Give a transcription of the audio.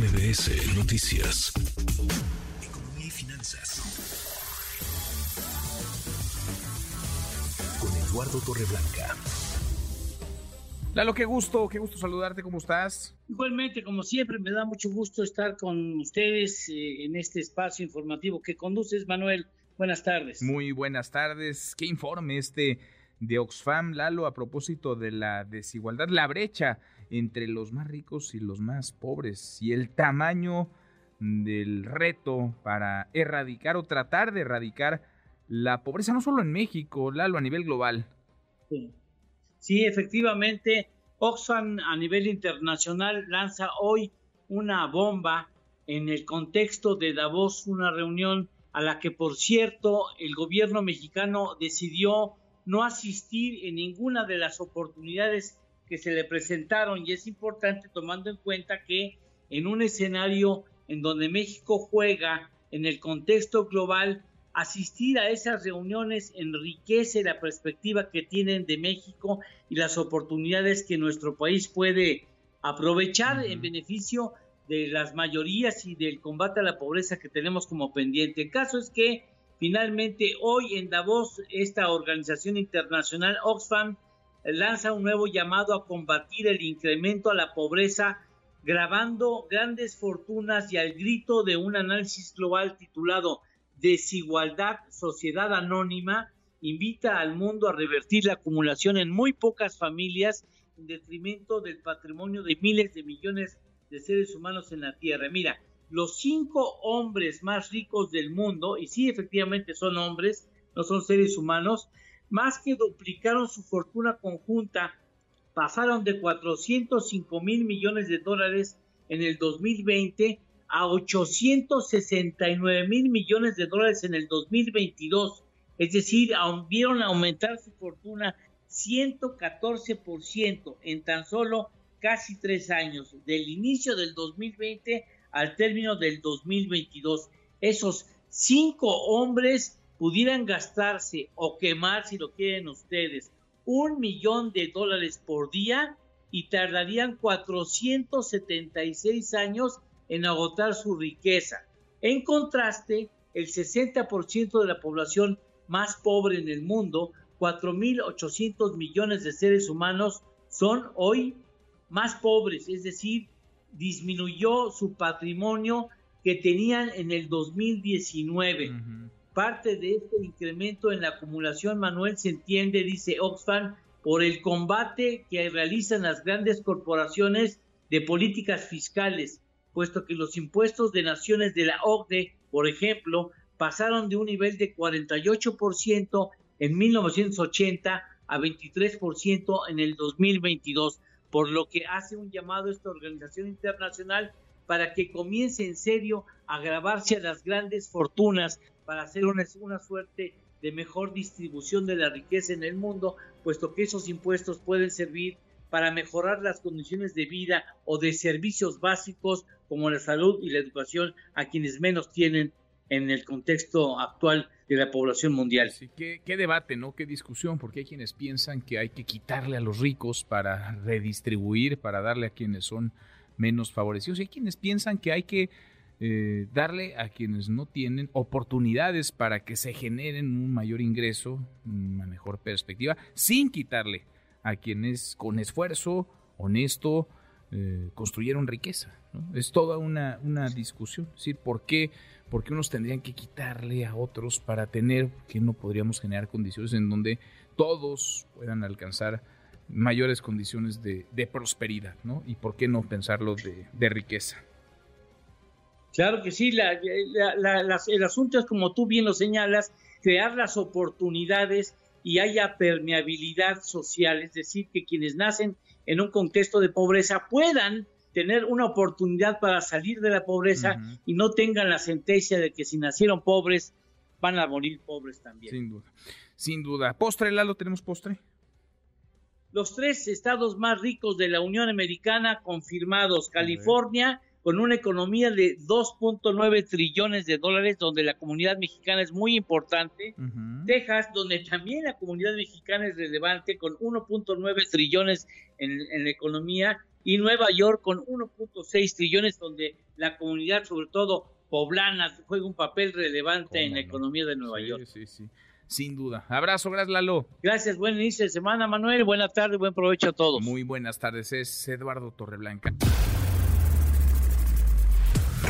MBS Noticias. Economía y finanzas. Con Eduardo Torreblanca. Lalo, qué gusto, qué gusto saludarte, ¿cómo estás? Igualmente, como siempre, me da mucho gusto estar con ustedes eh, en este espacio informativo que conduces, Manuel. Buenas tardes. Muy buenas tardes. ¿Qué informe este de Oxfam, Lalo, a propósito de la desigualdad, la brecha entre los más ricos y los más pobres y el tamaño del reto para erradicar o tratar de erradicar la pobreza, no solo en México, Lalo, a nivel global. Sí, sí efectivamente, Oxfam a nivel internacional lanza hoy una bomba en el contexto de Davos, una reunión a la que, por cierto, el gobierno mexicano decidió no asistir en ninguna de las oportunidades que se le presentaron y es importante tomando en cuenta que en un escenario en donde México juega en el contexto global, asistir a esas reuniones enriquece la perspectiva que tienen de México y las oportunidades que nuestro país puede aprovechar en beneficio de las mayorías y del combate a la pobreza que tenemos como pendiente. El caso es que finalmente hoy en Davos esta organización internacional Oxfam lanza un nuevo llamado a combatir el incremento a la pobreza, grabando grandes fortunas y al grito de un análisis global titulado Desigualdad, Sociedad Anónima, invita al mundo a revertir la acumulación en muy pocas familias en detrimento del patrimonio de miles de millones de seres humanos en la Tierra. Mira, los cinco hombres más ricos del mundo, y sí efectivamente son hombres, no son seres humanos, más que duplicaron su fortuna conjunta, pasaron de 405 mil millones de dólares en el 2020 a 869 mil millones de dólares en el 2022. Es decir, vieron aumentar su fortuna 114% en tan solo casi tres años, del inicio del 2020 al término del 2022. Esos cinco hombres pudieran gastarse o quemar, si lo quieren ustedes, un millón de dólares por día y tardarían 476 años en agotar su riqueza. En contraste, el 60% de la población más pobre en el mundo, 4.800 millones de seres humanos, son hoy más pobres, es decir, disminuyó su patrimonio que tenían en el 2019. Parte de este incremento en la acumulación, Manuel, se entiende, dice Oxfam, por el combate que realizan las grandes corporaciones de políticas fiscales, puesto que los impuestos de naciones de la OCDE, por ejemplo, pasaron de un nivel de 48% en 1980 a 23% en el 2022, por lo que hace un llamado a esta organización internacional para que comience en serio a grabarse a las grandes fortunas para hacer una, una suerte de mejor distribución de la riqueza en el mundo, puesto que esos impuestos pueden servir para mejorar las condiciones de vida o de servicios básicos como la salud y la educación a quienes menos tienen en el contexto actual de la población mundial. Sí, qué, debate, ¿no? Qué discusión, porque hay quienes piensan que hay que quitarle a los ricos para redistribuir, para darle a quienes son menos favorecidos, y hay quienes piensan que hay que eh, darle a quienes no tienen oportunidades para que se generen un mayor ingreso, una mejor perspectiva, sin quitarle a quienes con esfuerzo honesto eh, construyeron riqueza. Es toda una, una discusión. Decir, ¿por qué, ¿por qué unos tendrían que quitarle a otros para tener, que no podríamos generar condiciones en donde todos puedan alcanzar mayores condiciones de, prosperidad? ¿no? ¿Y por qué no pensarlo de, de riqueza? Claro que sí, el asunto es como tú bien lo señalas, crear las oportunidades y haya permeabilidad social, es decir, que quienes nacen en un contexto de pobreza puedan tener una oportunidad para salir de la pobreza y no tengan la sentencia de que si nacieron pobres van a morir pobres también. Sin duda, sin duda. ¿Postre, Lalo? ¿Tenemos postre? Los tres estados más ricos de la Unión Americana confirmados, California, con una economía de 2.9 trillones de dólares, donde la comunidad mexicana es muy importante. Texas, donde también la comunidad mexicana es relevante, con 1.9 trillones en, la economía. y Nueva York con 1.6 trillones, donde la comunidad, sobre todo poblana, juega un papel relevante en la economía de Nueva York. Sí, sí, sin duda. Abrazo, gracias Lalo. Gracias, buen inicio de semana, Manuel. Buenas tardes, buen provecho a todos. Muy buenas tardes, es Eduardo Torreblanca.